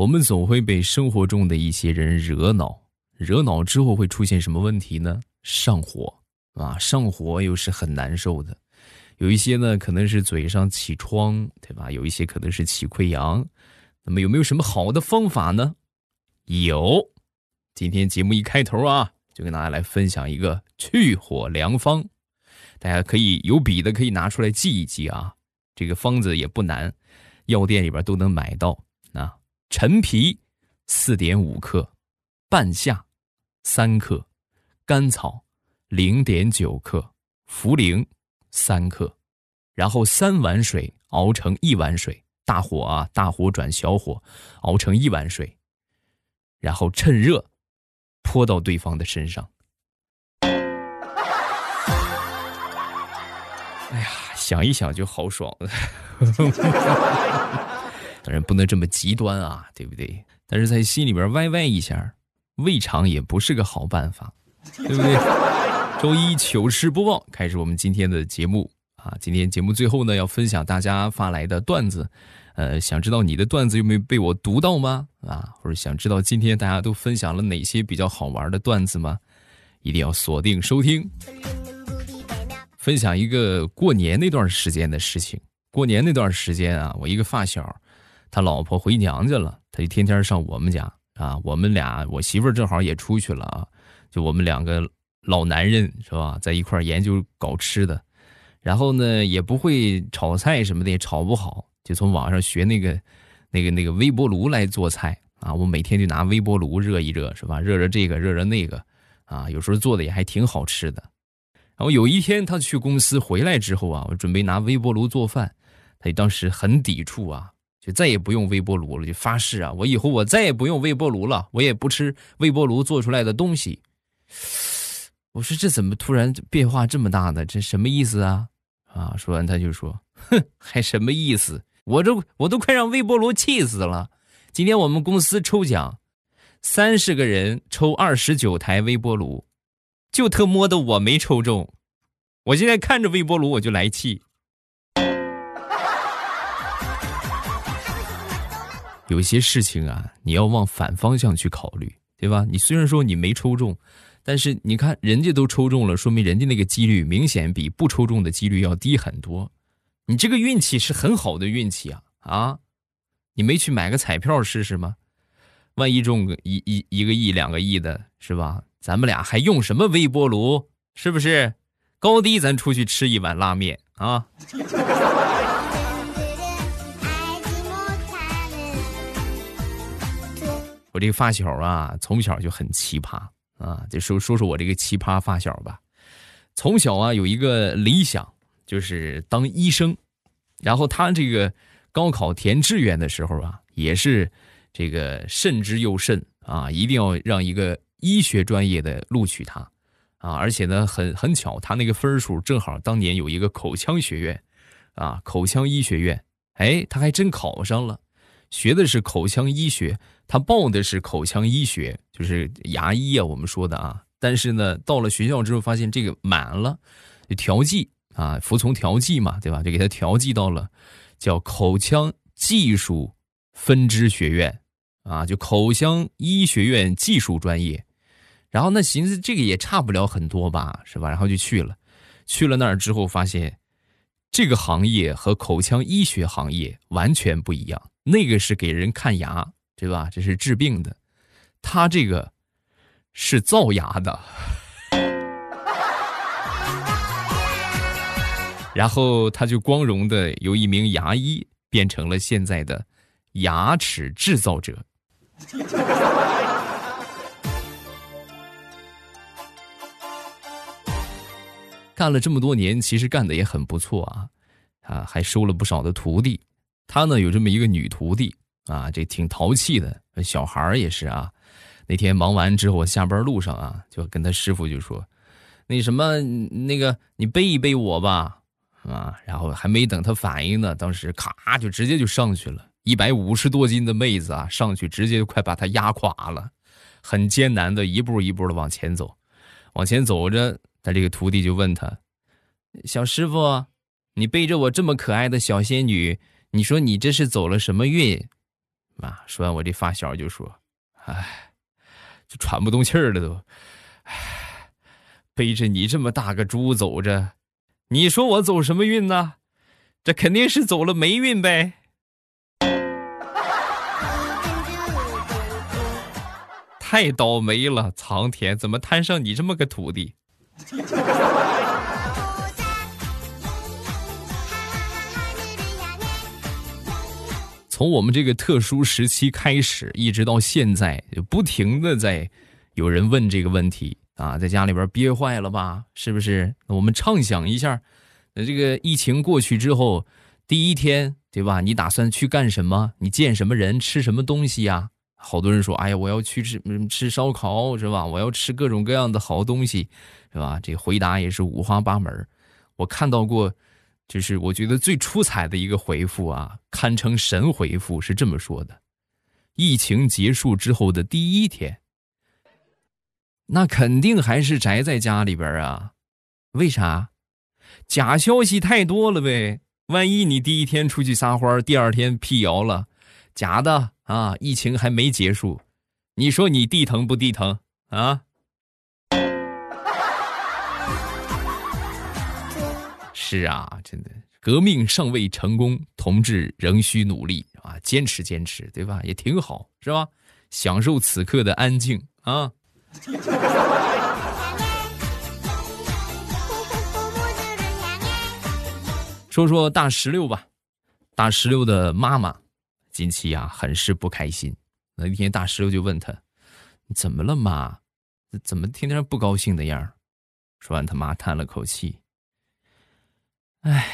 我们总会被生活中的一些人惹恼，惹恼之后会出现什么问题呢？上火啊，上火又是很难受的。有一些呢，可能是嘴上起疮，对吧？有一些可能是起溃疡。那么有没有什么好的方法呢？有，今天节目一开头啊，就跟大家来分享一个去火良方。大家可以有笔的可以拿出来记一记啊。这个方子也不难，药店里边都能买到啊。陈皮四点五克，半夏三克，甘草零点九克，茯苓三克，然后三碗水熬成一碗水，大火啊，大火转小火熬成一碗水，然后趁热泼到对方的身上。哎呀，想一想就好爽。当然不能这么极端啊，对不对？但是在心里边歪歪一下，未尝也不是个好办法，对不对？周一糗事播报，开始我们今天的节目啊！今天节目最后呢，要分享大家发来的段子，呃，想知道你的段子有没有被我读到吗？啊，或者想知道今天大家都分享了哪些比较好玩的段子吗？一定要锁定收听。分享一个过年那段时间的事情。过年那段时间啊，我一个发小。他老婆回娘家了，他就天天上我们家啊。我们俩，我媳妇儿正好也出去了啊。就我们两个老男人是吧，在一块研究搞吃的，然后呢也不会炒菜什么的，也炒不好，就从网上学那个那个那个微波炉来做菜啊。我每天就拿微波炉热一热是吧，热热这个热热那个啊，有时候做的也还挺好吃的。然后有一天他去公司回来之后啊，我准备拿微波炉做饭，他当时很抵触啊。就再也不用微波炉了，就发誓啊！我以后我再也不用微波炉了，我也不吃微波炉做出来的东西。我说这怎么突然变化这么大呢？这什么意思啊？啊！说完他就说：“哼，还什么意思？我这我都快让微波炉气死了。今天我们公司抽奖，三十个人抽二十九台微波炉，就特么的我没抽中。我现在看着微波炉我就来气。”有些事情啊，你要往反方向去考虑，对吧？你虽然说你没抽中，但是你看人家都抽中了，说明人家那个几率明显比不抽中的几率要低很多。你这个运气是很好的运气啊啊！你没去买个彩票试试吗？万一中个一一一个亿、两个亿的，是吧？咱们俩还用什么微波炉？是不是？高低咱出去吃一碗拉面啊！这个发小啊，从小就很奇葩啊，就说说说我这个奇葩发小吧。从小啊，有一个理想就是当医生，然后他这个高考填志愿的时候啊，也是这个慎之又慎啊，一定要让一个医学专业的录取他啊，而且呢，很很巧，他那个分数正好当年有一个口腔学院啊，口腔医学院，哎，他还真考上了。学的是口腔医学，他报的是口腔医学，就是牙医啊，我们说的啊。但是呢，到了学校之后，发现这个满了，就调剂啊，服从调剂嘛，对吧？就给他调剂到了叫口腔技术分支学院啊，就口腔医学院技术专业。然后那寻思这个也差不了很多吧，是吧？然后就去了，去了那儿之后发现，这个行业和口腔医学行业完全不一样。那个是给人看牙，对吧？这是治病的，他这个是造牙的。然后他就光荣的由一名牙医变成了现在的牙齿制造者。干了这么多年，其实干的也很不错啊，啊，还收了不少的徒弟。他呢有这么一个女徒弟啊，这挺淘气的，小孩也是啊。那天忙完之后，下班路上啊，就跟他师傅就说：“那什么，那个你背一背我吧。”啊，然后还没等他反应呢，当时咔就直接就上去了，一百五十多斤的妹子啊，上去直接就快把他压垮了，很艰难的一步一步的往前走，往前走着，他这个徒弟就问他：“小师傅，你背着我这么可爱的小仙女？”你说你这是走了什么运？啊，说完我这发小就说：“哎，就喘不动气儿了都，背着你这么大个猪走着，你说我走什么运呢？这肯定是走了霉运呗。”太倒霉了，苍天怎么摊上你这么个徒弟？从我们这个特殊时期开始，一直到现在，就不停的在有人问这个问题啊，在家里边憋坏了吧？是不是？那我们畅想一下，那这个疫情过去之后，第一天，对吧？你打算去干什么？你见什么人？吃什么东西呀？好多人说，哎呀，我要去吃吃烧烤，是吧？我要吃各种各样的好东西，是吧？这回答也是五花八门。我看到过。就是我觉得最出彩的一个回复啊，堪称神回复，是这么说的：疫情结束之后的第一天，那肯定还是宅在家里边啊。为啥？假消息太多了呗。万一你第一天出去撒欢，第二天辟谣了，假的啊！疫情还没结束，你说你地疼不地疼啊？是啊，真的，革命尚未成功，同志仍需努力啊！坚持坚持，对吧？也挺好，是吧？享受此刻的安静啊！说说大石榴吧，大石榴的妈妈近期啊很是不开心。那一天，大石榴就问他：“怎么了，妈？怎么天天不高兴的样？”说完，他妈叹了口气。唉，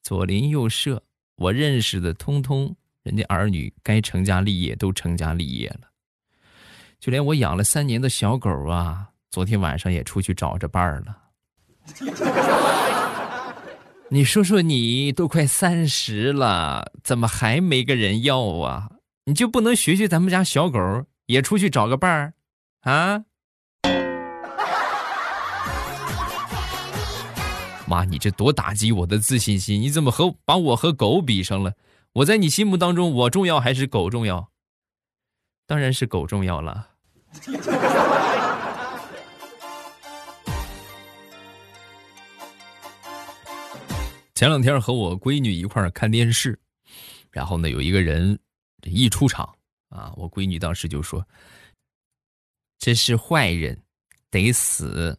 左邻右舍，我认识的通通，人家儿女该成家立业都成家立业了，就连我养了三年的小狗啊，昨天晚上也出去找着伴儿了。你说说，你都快三十了，怎么还没个人要啊？你就不能学学咱们家小狗，也出去找个伴儿啊？妈，你这多打击我的自信心！你怎么和把我和狗比上了？我在你心目当中，我重要还是狗重要？当然是狗重要了。前两天和我闺女一块儿看电视，然后呢，有一个人这一出场啊，我闺女当时就说：“这是坏人，得死。”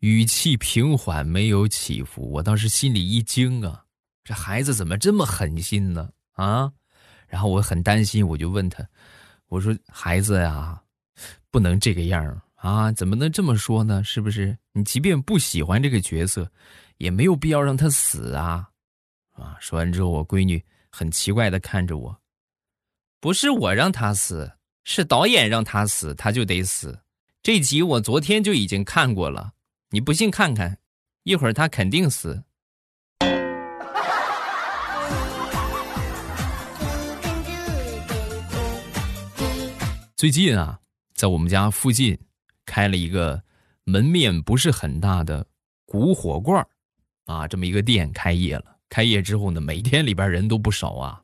语气平缓，没有起伏。我当时心里一惊啊，这孩子怎么这么狠心呢？啊！然后我很担心，我就问他：“我说孩子呀，不能这个样啊，怎么能这么说呢？是不是？你即便不喜欢这个角色，也没有必要让他死啊！”啊！说完之后，我闺女很奇怪的看着我：“不是我让他死，是导演让他死，他就得死。这集我昨天就已经看过了。”你不信看看，一会儿他肯定死。最近啊，在我们家附近开了一个门面不是很大的古火罐啊，这么一个店开业了。开业之后呢，每天里边人都不少啊。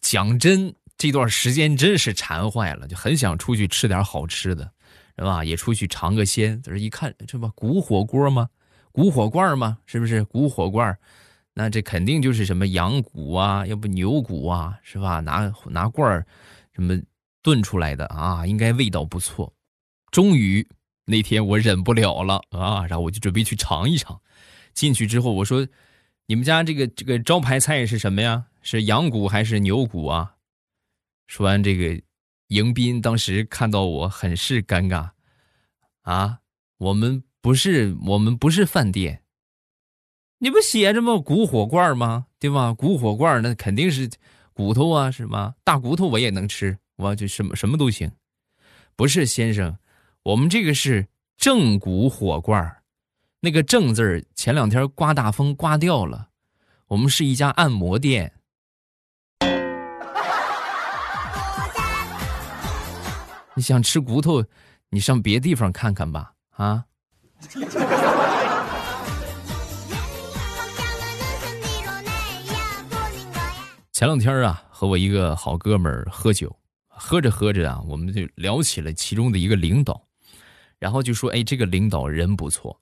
讲真，这段时间真是馋坏了，就很想出去吃点好吃的。是吧？也出去尝个鲜。在这一看，这不古火锅吗？古火罐吗？是不是古火罐？那这肯定就是什么羊骨啊，要不牛骨啊，是吧？拿拿罐儿什么炖出来的啊？应该味道不错。终于那天我忍不了了啊，然后我就准备去尝一尝。进去之后我说：“你们家这个这个招牌菜是什么呀？是羊骨还是牛骨啊？”说完这个。迎宾当时看到我，很是尴尬，啊，我们不是我们不是饭店，你不写着吗？骨火罐吗？对吧？骨火罐那肯定是骨头啊，是吗？大骨头我也能吃，我就什么什么都行。不是先生，我们这个是正骨火罐那个正字前两天刮大风刮掉了，我们是一家按摩店。你想吃骨头，你上别地方看看吧，啊！前两天啊，和我一个好哥们儿喝酒，喝着喝着啊，我们就聊起了其中的一个领导，然后就说：“哎，这个领导人不错。”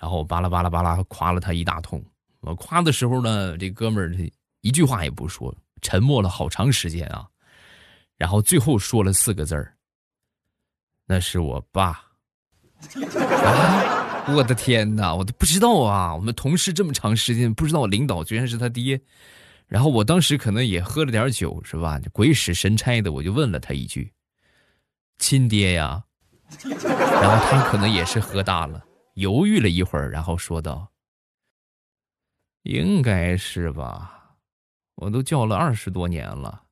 然后巴拉巴拉巴拉夸了他一大通。我夸的时候呢，这哥们儿一句话也不说，沉默了好长时间啊，然后最后说了四个字儿：“那是我爸。”啊！我的天哪，我都不知道啊！我们同事这么长时间，不知道领导居然是他爹。然后我当时可能也喝了点酒，是吧？鬼使神差的，我就问了他一句：“亲爹呀？”然后他可能也是喝大了，犹豫了一会儿，然后说道：“应该是吧，我都叫了二十多年了。”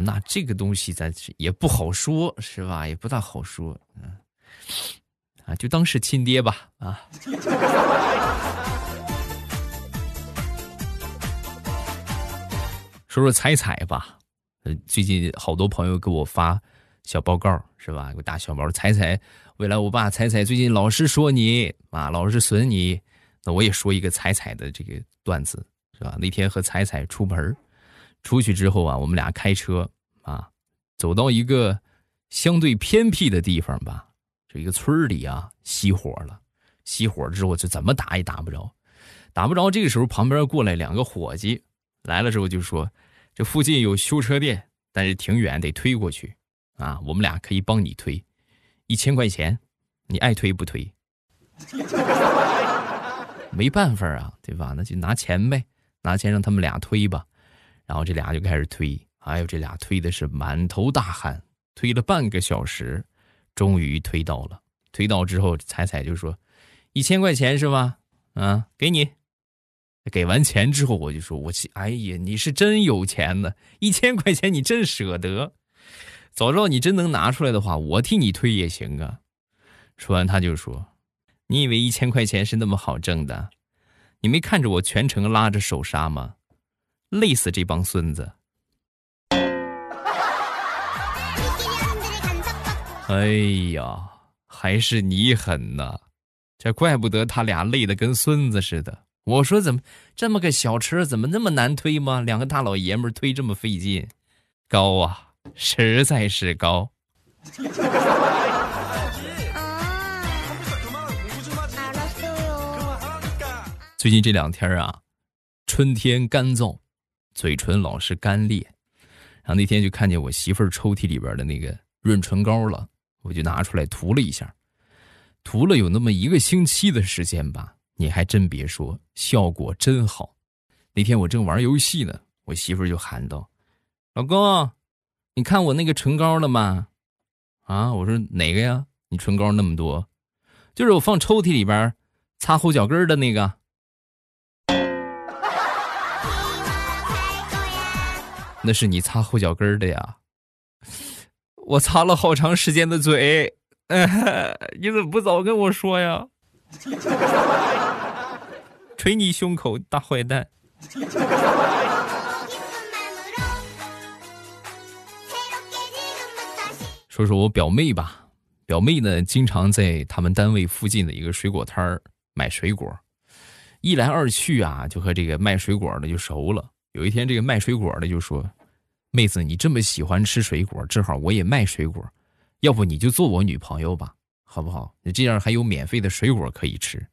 那这个东西咱也不好说，是吧？也不大好说，嗯，啊，就当是亲爹吧，啊。说说彩彩吧，呃，最近好多朋友给我发小报告，是吧？给我打小报，彩彩，未来我爸彩彩最近老是说你啊，老是损你，那我也说一个彩彩的这个段子，是吧？那天和彩彩出门出去之后啊，我们俩开车啊，走到一个相对偏僻的地方吧，这一个村里啊，熄火了。熄火之后就怎么打也打不着，打不着。这个时候旁边过来两个伙计，来了之后就说：“这附近有修车店，但是挺远，得推过去啊。我们俩可以帮你推，一千块钱，你爱推不推？” 没办法啊，对吧？那就拿钱呗，拿钱让他们俩推吧。然后这俩就开始推，哎呦，这俩推的是满头大汗，推了半个小时，终于推到了。推到之后，彩彩就说：“一千块钱是吧？啊，给你。”给完钱之后，我就说：“我去，哎呀，你是真有钱呢！一千块钱你真舍得。早知道你真能拿出来的话，我替你推也行啊。”说完，他就说：“你以为一千块钱是那么好挣的？你没看着我全程拉着手刹吗？”累死这帮孙子！哎呀，还是你狠呐！这怪不得他俩累得跟孙子似的。我说怎么这么个小车怎么那么难推吗？两个大老爷们推这么费劲，高啊，实在是高。最近这两天啊，春天干燥。嘴唇老是干裂，然后那天就看见我媳妇儿抽屉里边的那个润唇膏了，我就拿出来涂了一下，涂了有那么一个星期的时间吧，你还真别说，效果真好。那天我正玩游戏呢，我媳妇儿就喊道：“老公，你看我那个唇膏了吗？”啊，我说哪个呀？你唇膏那么多，就是我放抽屉里边擦后脚跟的那个。那是你擦后脚跟的呀，我擦了好长时间的嘴，你怎么不早跟我说呀？捶你胸口，大坏蛋！说说我表妹吧，表妹呢，经常在他们单位附近的一个水果摊儿买水果，一来二去啊，就和这个卖水果的就熟了。有一天，这个卖水果的就说：“妹子，你这么喜欢吃水果，正好我也卖水果，要不你就做我女朋友吧，好不好？你这样还有免费的水果可以吃。”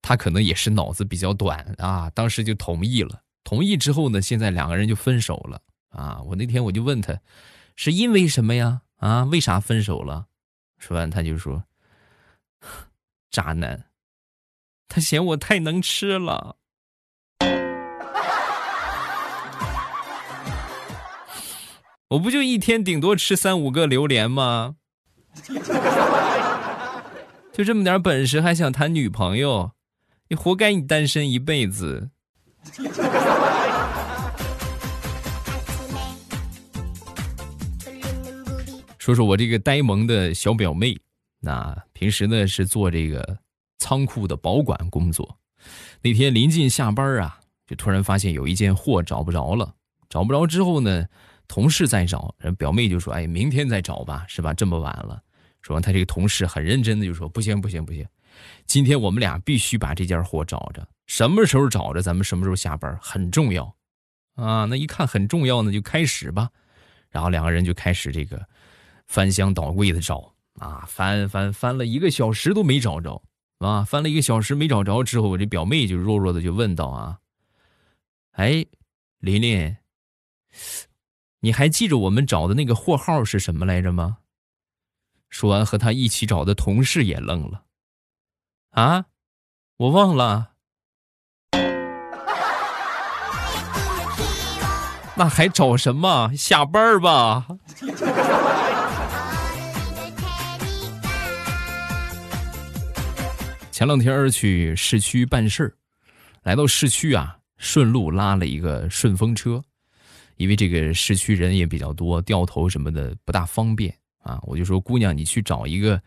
他可能也是脑子比较短啊，当时就同意了。同意之后呢，现在两个人就分手了啊。我那天我就问他，是因为什么呀？啊，为啥分手了？说完他就说：“ 渣男，他嫌我太能吃了。”我不就一天顶多吃三五个榴莲吗？就这么点本事还想谈女朋友？你活该你单身一辈子。说说我这个呆萌的小表妹，那平时呢是做这个仓库的保管工作。那天临近下班啊，就突然发现有一件货找不着了。找不着之后呢？同事在找，人表妹就说：“哎，明天再找吧，是吧？这么晚了。”说完，他这个同事很认真的就说：“不行，不行，不行，今天我们俩必须把这件货找着，什么时候找着，咱们什么时候下班，很重要啊。那一看很重要呢，就开始吧。然后两个人就开始这个翻箱倒柜的找啊，翻翻翻了一个小时都没找着啊，翻了一个小时没找着之后，我这表妹就弱弱的就问道啊，哎，琳琳，你还记着我们找的那个货号是什么来着吗？说完，和他一起找的同事也愣了。啊，我忘了。那还找什么？下班吧。前两天去市区办事儿，来到市区啊，顺路拉了一个顺风车，因为这个市区人也比较多，掉头什么的不大方便啊。我就说，姑娘，你去找一个。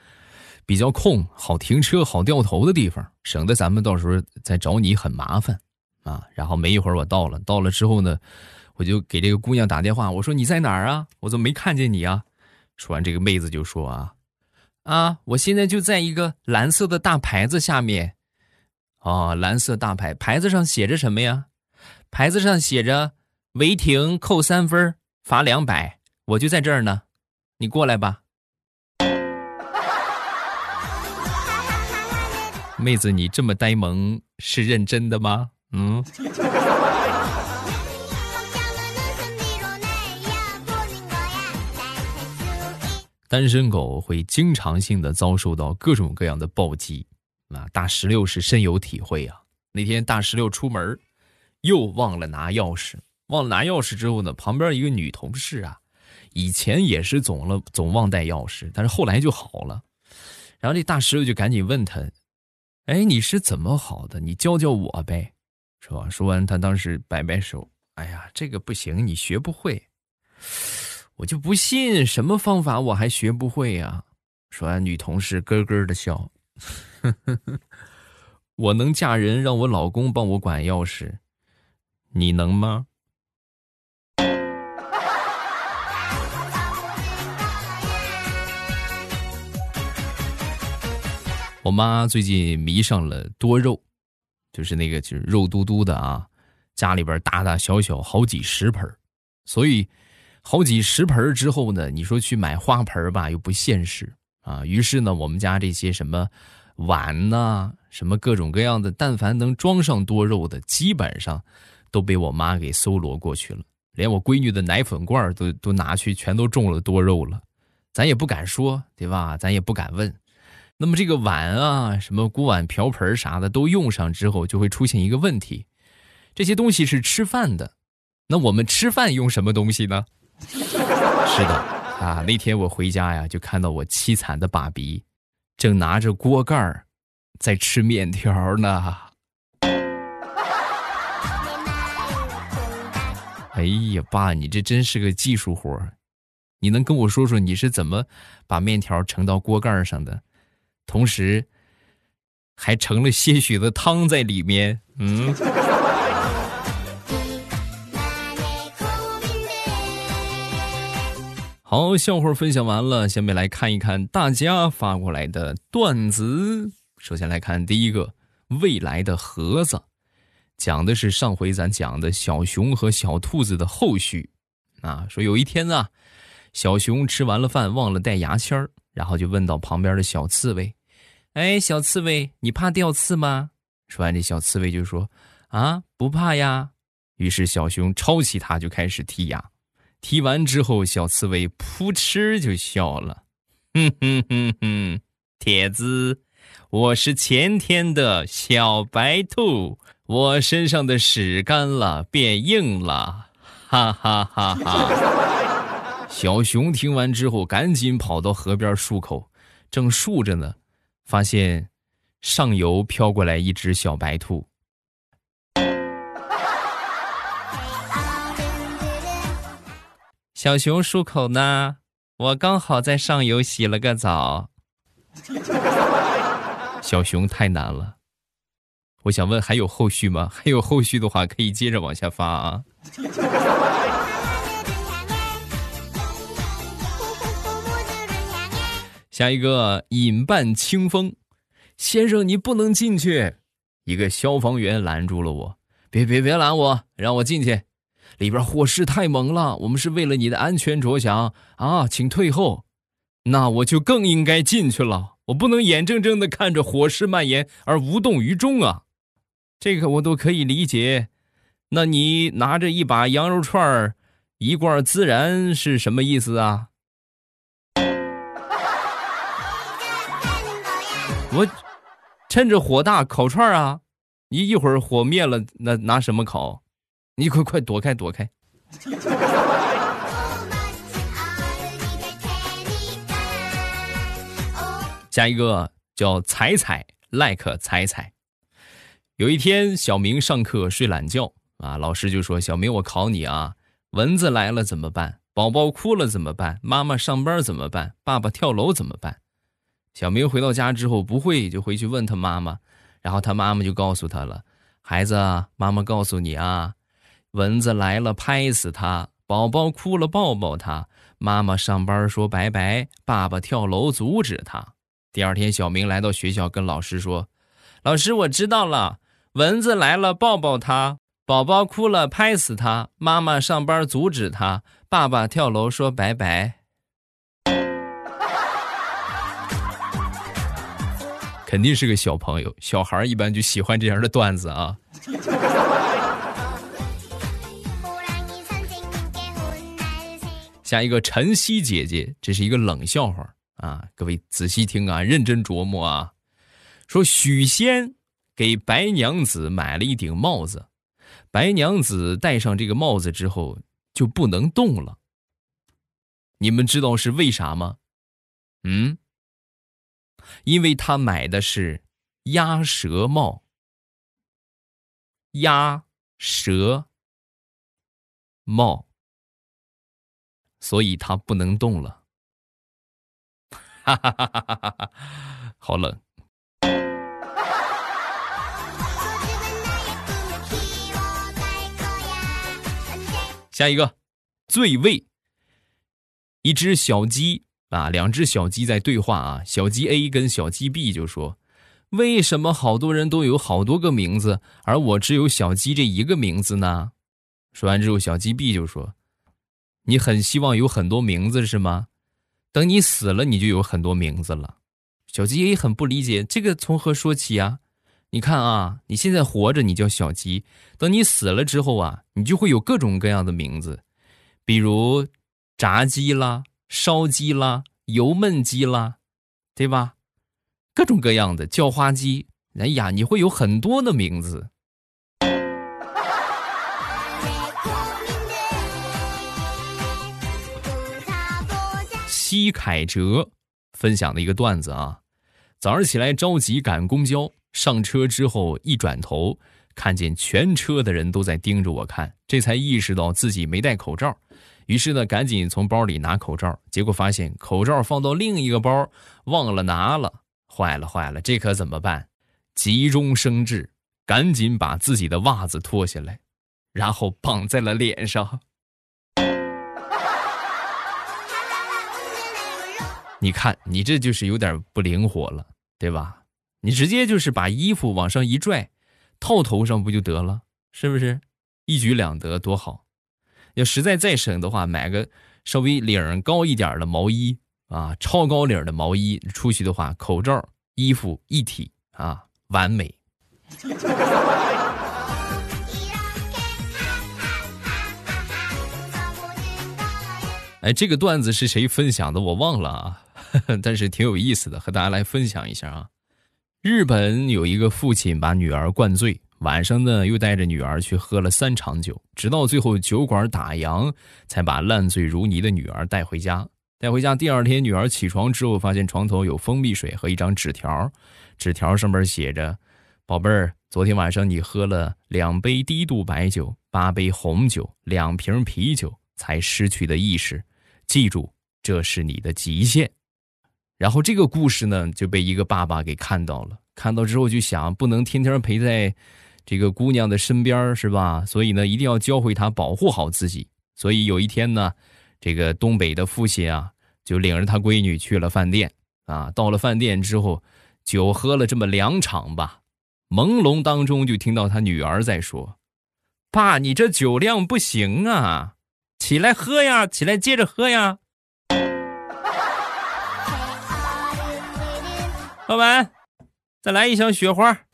比较空、好停车、好掉头的地方，省得咱们到时候再找你很麻烦啊。然后没一会儿我到了，到了之后呢，我就给这个姑娘打电话，我说你在哪儿啊？我怎么没看见你啊？说完，这个妹子就说啊啊，我现在就在一个蓝色的大牌子下面。哦，蓝色大牌，牌子上写着什么呀？牌子上写着违停扣三分，罚两百。我就在这儿呢，你过来吧。妹子，你这么呆萌，是认真的吗？嗯。单身狗会经常性的遭受到各种各样的暴击，啊，大石榴是深有体会啊。那天大石榴出门，又忘了拿钥匙，忘拿钥匙之后呢，旁边一个女同事啊，以前也是总了总忘带钥匙，但是后来就好了。然后这大石榴就赶紧问他。哎，你是怎么好的？你教教我呗，是吧？说完，他当时摆摆手，哎呀，这个不行，你学不会。我就不信，什么方法我还学不会呀？说完，女同事咯咯的笑，我能嫁人，让我老公帮我管钥匙，你能吗？我妈最近迷上了多肉，就是那个就是肉嘟嘟的啊，家里边大大小小好几十盆所以好几十盆之后呢，你说去买花盆吧又不现实啊。于是呢，我们家这些什么碗呐，什么各种各样的，但凡能装上多肉的，基本上都被我妈给搜罗过去了。连我闺女的奶粉罐都都拿去，全都种了多肉了。咱也不敢说，对吧？咱也不敢问。那么这个碗啊，什么锅碗瓢盆啥的都用上之后，就会出现一个问题：这些东西是吃饭的，那我们吃饭用什么东西呢？是的啊，那天我回家呀，就看到我凄惨的爸比，正拿着锅盖儿在吃面条呢。哎呀，爸，你这真是个技术活你能跟我说说你是怎么把面条盛到锅盖上的？同时，还盛了些许的汤在里面。嗯。好，笑话分享完了，下面来看一看大家发过来的段子。首先来看第一个，未来的盒子，讲的是上回咱讲的小熊和小兔子的后续。啊，说有一天啊，小熊吃完了饭忘了带牙签儿，然后就问到旁边的小刺猬。哎，小刺猬，你怕掉刺吗？说完，这小刺猬就说：“啊，不怕呀。”于是小熊抄起它就开始剔牙。剔完之后，小刺猬扑哧就笑了：“哼哼哼哼，铁子，我是前天的小白兔，我身上的屎干了变硬了，哈哈哈哈！” 小熊听完之后，赶紧跑到河边漱口，正漱着呢。发现上游飘过来一只小白兔，小熊漱口呢，我刚好在上游洗了个澡。小熊太难了，我想问还有后续吗？还有后续的话，可以接着往下发啊。下一个，饮伴清风。先生，你不能进去！一个消防员拦住了我，别别别拦我，让我进去。里边火势太猛了，我们是为了你的安全着想啊，请退后。那我就更应该进去了，我不能眼睁睁的看着火势蔓延而无动于衷啊。这个我都可以理解。那你拿着一把羊肉串儿，一罐孜然是什么意思啊？我趁着火大烤串啊！你一会儿火灭了，那拿什么烤？你快快躲开，躲开！下一个叫彩彩，like 彩彩。有一天，小明上课睡懒觉啊，老师就说：“小明，我考你啊，蚊子来了怎么办？宝宝哭了怎么办？妈妈上班怎么办？爸爸跳楼怎么办？”小明回到家之后不会，就回去问他妈妈，然后他妈妈就告诉他了：“孩子，妈妈告诉你啊，蚊子来了拍死它，宝宝哭了抱抱他，妈妈上班说拜拜，爸爸跳楼阻止他。”第二天，小明来到学校跟老师说：“老师，我知道了，蚊子来了抱抱他，宝宝哭了拍死他，妈妈上班阻止他，爸爸跳楼说拜拜。”肯定是个小朋友，小孩一般就喜欢这样的段子啊。下一个晨曦姐姐，这是一个冷笑话啊，各位仔细听啊，认真琢磨啊。说许仙给白娘子买了一顶帽子，白娘子戴上这个帽子之后就不能动了。你们知道是为啥吗？嗯？因为他买的是鸭舌帽，鸭舌帽，所以他不能动了。哈哈哈哈哈哈！好冷。下一个，醉味，一只小鸡。啊，两只小鸡在对话啊。小鸡 A 跟小鸡 B 就说：“为什么好多人都有好多个名字，而我只有小鸡这一个名字呢？”说完之后，小鸡 B 就说：“你很希望有很多名字是吗？等你死了，你就有很多名字了。”小鸡 A 很不理解，这个从何说起啊？你看啊，你现在活着，你叫小鸡；等你死了之后啊，你就会有各种各样的名字，比如炸鸡啦。烧鸡啦，油焖鸡啦，对吧？各种各样的叫花鸡，哎呀，你会有很多的名字。西凯哲分享的一个段子啊，早上起来着急赶公交，上车之后一转头，看见全车的人都在盯着我看，这才意识到自己没戴口罩。于是呢，赶紧从包里拿口罩，结果发现口罩放到另一个包，忘了拿了。坏了坏了，这可怎么办？急中生智，赶紧把自己的袜子脱下来，然后绑在了脸上。你看，你这就是有点不灵活了，对吧？你直接就是把衣服往上一拽，套头上不就得了？是不是？一举两得，多好！要实在再省的话，买个稍微领高一点的毛衣啊，超高领的毛衣，出去的话，口罩、衣服一体啊，完美。哎，这个段子是谁分享的？我忘了啊，但是挺有意思的，和大家来分享一下啊。日本有一个父亲把女儿灌醉。晚上呢，又带着女儿去喝了三场酒，直到最后酒馆打烊，才把烂醉如泥的女儿带回家。带回家第二天，女儿起床之后，发现床头有蜂蜜水和一张纸条，纸条上面写着：“宝贝儿，昨天晚上你喝了两杯低度白酒、八杯红酒、两瓶啤酒，才失去的意识。记住，这是你的极限。”然后这个故事呢，就被一个爸爸给看到了，看到之后就想，不能天天陪在。这个姑娘的身边是吧？所以呢，一定要教会她保护好自己。所以有一天呢，这个东北的父亲啊，就领着他闺女去了饭店啊。到了饭店之后，酒喝了这么两场吧，朦胧当中就听到他女儿在说：“爸，你这酒量不行啊，起来喝呀，起来接着喝呀。” 老板，再来一箱雪花。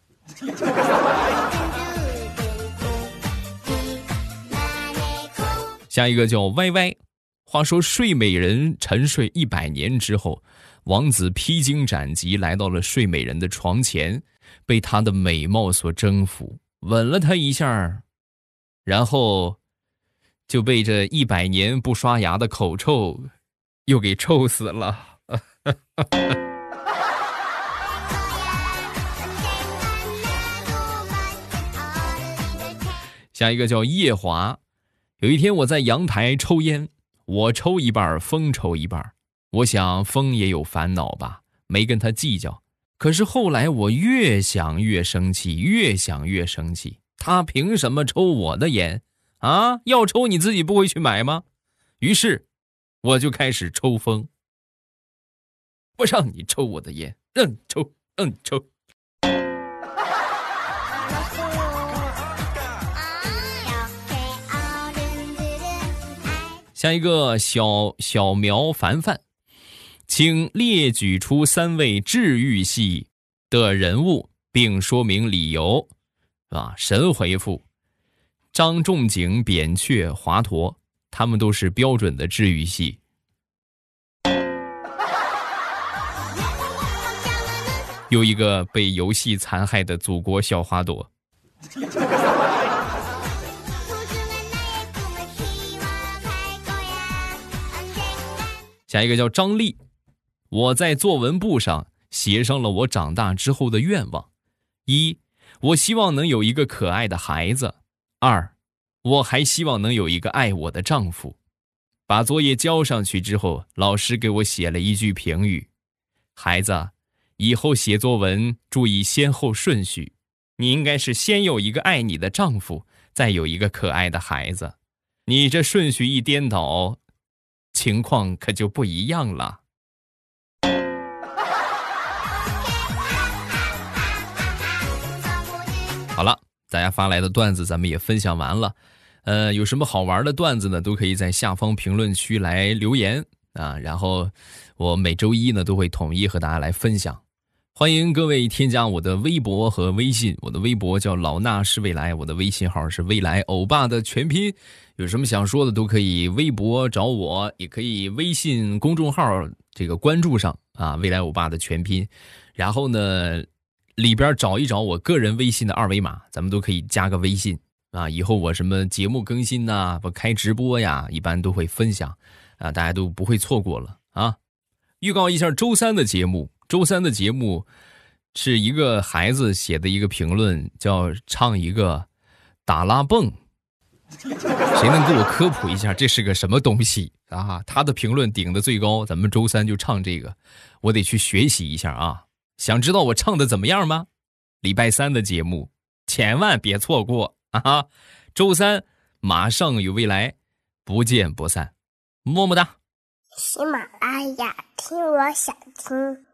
下一个叫歪歪。话说睡美人沉睡一百年之后，王子披荆斩棘来到了睡美人的床前，被她的美貌所征服，吻了她一下，然后就被这一百年不刷牙的口臭又给臭死了。下一个叫夜华，有一天我在阳台抽烟，我抽一半，风抽一半。我想风也有烦恼吧，没跟他计较。可是后来我越想越生气，越想越生气。他凭什么抽我的烟？啊，要抽你自己不会去买吗？于是我就开始抽风。不让你抽我的烟，让你抽，让你抽。下一个小小苗凡凡，请列举出三位治愈系的人物，并说明理由，啊？神回复：张仲景、扁鹊、华佗，他们都是标准的治愈系。有一个被游戏残害的祖国小花朵。下一个叫张丽，我在作文簿上写上了我长大之后的愿望：一，我希望能有一个可爱的孩子；二，我还希望能有一个爱我的丈夫。把作业交上去之后，老师给我写了一句评语：孩子，以后写作文注意先后顺序，你应该是先有一个爱你的丈夫，再有一个可爱的孩子。你这顺序一颠倒。情况可就不一样了。好了，大家发来的段子咱们也分享完了。呃，有什么好玩的段子呢？都可以在下方评论区来留言啊。然后我每周一呢都会统一和大家来分享。欢迎各位添加我的微博和微信，我的微博叫老衲是未来，我的微信号是未来欧巴的全拼。有什么想说的都可以微博找我，也可以微信公众号这个关注上啊，未来欧巴的全拼。然后呢，里边找一找我个人微信的二维码，咱们都可以加个微信啊。以后我什么节目更新呐，我开直播呀，一般都会分享啊，大家都不会错过了啊。预告一下周三的节目。周三的节目是一个孩子写的一个评论，叫唱一个打拉蹦，谁能给我科普一下这是个什么东西啊？他的评论顶的最高，咱们周三就唱这个，我得去学习一下啊！想知道我唱的怎么样吗？礼拜三的节目千万别错过啊！周三马上有未来，不见不散，么么哒！喜马拉雅听，我想听。